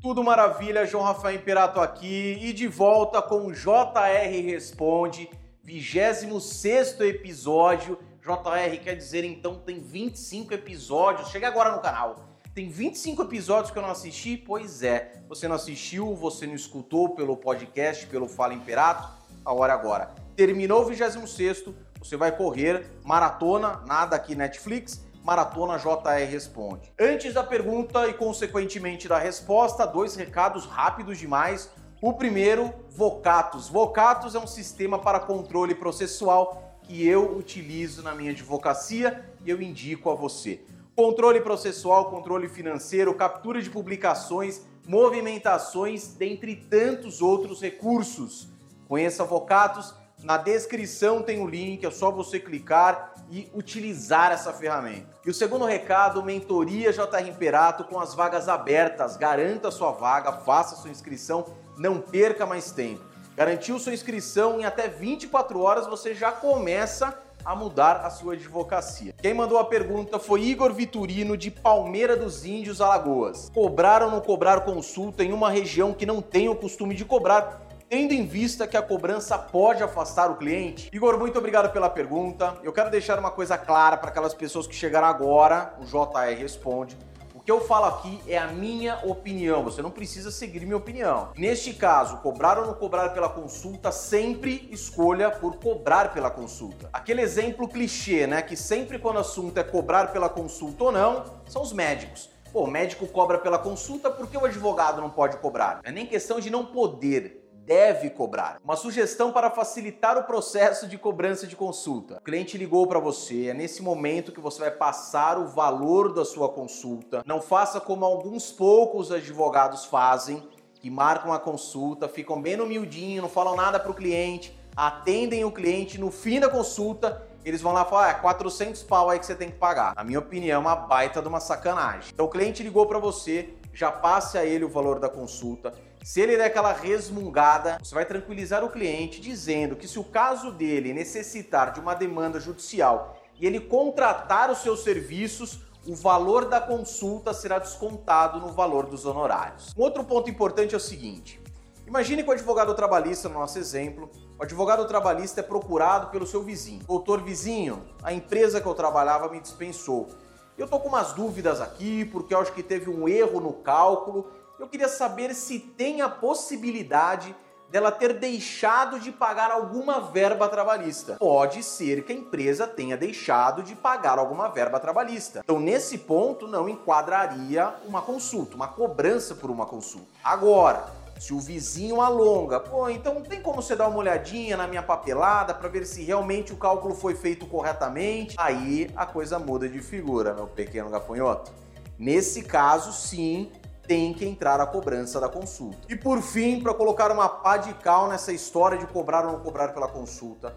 Tudo maravilha, João Rafael Imperato aqui e de volta com o JR Responde, 26 episódio. JR quer dizer então tem 25 episódios. Chega agora no canal. Tem 25 episódios que eu não assisti? Pois é. Você não assistiu, você não escutou pelo podcast, pelo Fala Imperato? A hora é agora. Terminou o 26, você vai correr maratona, nada aqui Netflix Maratona JR Responde. Antes da pergunta e, consequentemente, da resposta, dois recados rápidos demais. O primeiro, Vocatus. Vocatus é um sistema para controle processual que eu utilizo na minha advocacia e eu indico a você. Controle processual, controle financeiro, captura de publicações, movimentações, dentre tantos outros recursos. Conheça Vocatus na descrição tem o link, é só você clicar e utilizar essa ferramenta. E o segundo recado, mentoria JR Imperato com as vagas abertas. Garanta sua vaga, faça sua inscrição, não perca mais tempo. Garantiu sua inscrição em até 24 horas você já começa a mudar a sua advocacia. Quem mandou a pergunta foi Igor Vitorino de Palmeira dos Índios, Alagoas. Cobrar ou não cobrar consulta em uma região que não tem o costume de cobrar tendo em vista que a cobrança pode afastar o cliente? Igor, muito obrigado pela pergunta. Eu quero deixar uma coisa clara para aquelas pessoas que chegaram agora, o JR responde. O que eu falo aqui é a minha opinião, você não precisa seguir minha opinião. Neste caso, cobrar ou não cobrar pela consulta, sempre escolha por cobrar pela consulta. Aquele exemplo clichê, né, que sempre quando o assunto é cobrar pela consulta ou não, são os médicos. Pô, o médico cobra pela consulta, por que o advogado não pode cobrar? É nem questão de não poder, deve cobrar. Uma sugestão para facilitar o processo de cobrança de consulta. O cliente ligou para você, é nesse momento que você vai passar o valor da sua consulta. Não faça como alguns poucos advogados fazem, que marcam a consulta, ficam bem no miudinho, não falam nada para o cliente, atendem o cliente no fim da consulta eles vão lá falar, ah, é 400 pau aí que você tem que pagar. Na minha opinião, é uma baita de uma sacanagem. Então o cliente ligou para você, já passe a ele o valor da consulta. Se ele der aquela resmungada, você vai tranquilizar o cliente dizendo que se o caso dele necessitar de uma demanda judicial e ele contratar os seus serviços, o valor da consulta será descontado no valor dos honorários. Um outro ponto importante é o seguinte: imagine que o advogado trabalhista, no nosso exemplo, o advogado trabalhista é procurado pelo seu vizinho. Doutor vizinho, a empresa que eu trabalhava me dispensou. Eu tô com umas dúvidas aqui, porque eu acho que teve um erro no cálculo. Eu queria saber se tem a possibilidade dela ter deixado de pagar alguma verba trabalhista. Pode ser que a empresa tenha deixado de pagar alguma verba trabalhista. Então, nesse ponto, não enquadraria uma consulta, uma cobrança por uma consulta. Agora, se o vizinho alonga, pô, então tem como você dar uma olhadinha na minha papelada para ver se realmente o cálculo foi feito corretamente. Aí a coisa muda de figura, meu pequeno gafanhoto. Nesse caso, sim, tem que entrar a cobrança da consulta. E por fim, para colocar uma pá de cal nessa história de cobrar ou não cobrar pela consulta,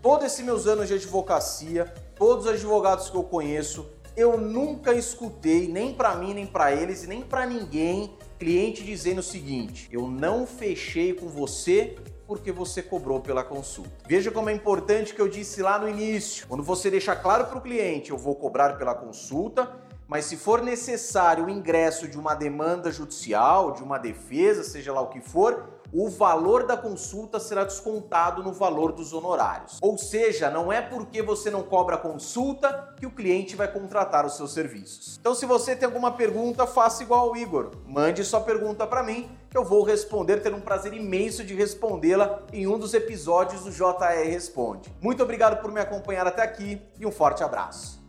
todos esses meus anos de advocacia, todos os advogados que eu conheço, eu nunca escutei, nem para mim, nem para eles, nem para ninguém, cliente dizendo o seguinte: eu não fechei com você porque você cobrou pela consulta. Veja como é importante que eu disse lá no início. Quando você deixa claro para o cliente, eu vou cobrar pela consulta, mas se for necessário o ingresso de uma demanda judicial, de uma defesa, seja lá o que for, o valor da consulta será descontado no valor dos honorários. Ou seja, não é porque você não cobra consulta que o cliente vai contratar os seus serviços. Então, se você tem alguma pergunta, faça igual ao Igor. Mande sua pergunta para mim, que eu vou responder, ter um prazer imenso de respondê-la em um dos episódios do JR Responde. Muito obrigado por me acompanhar até aqui e um forte abraço.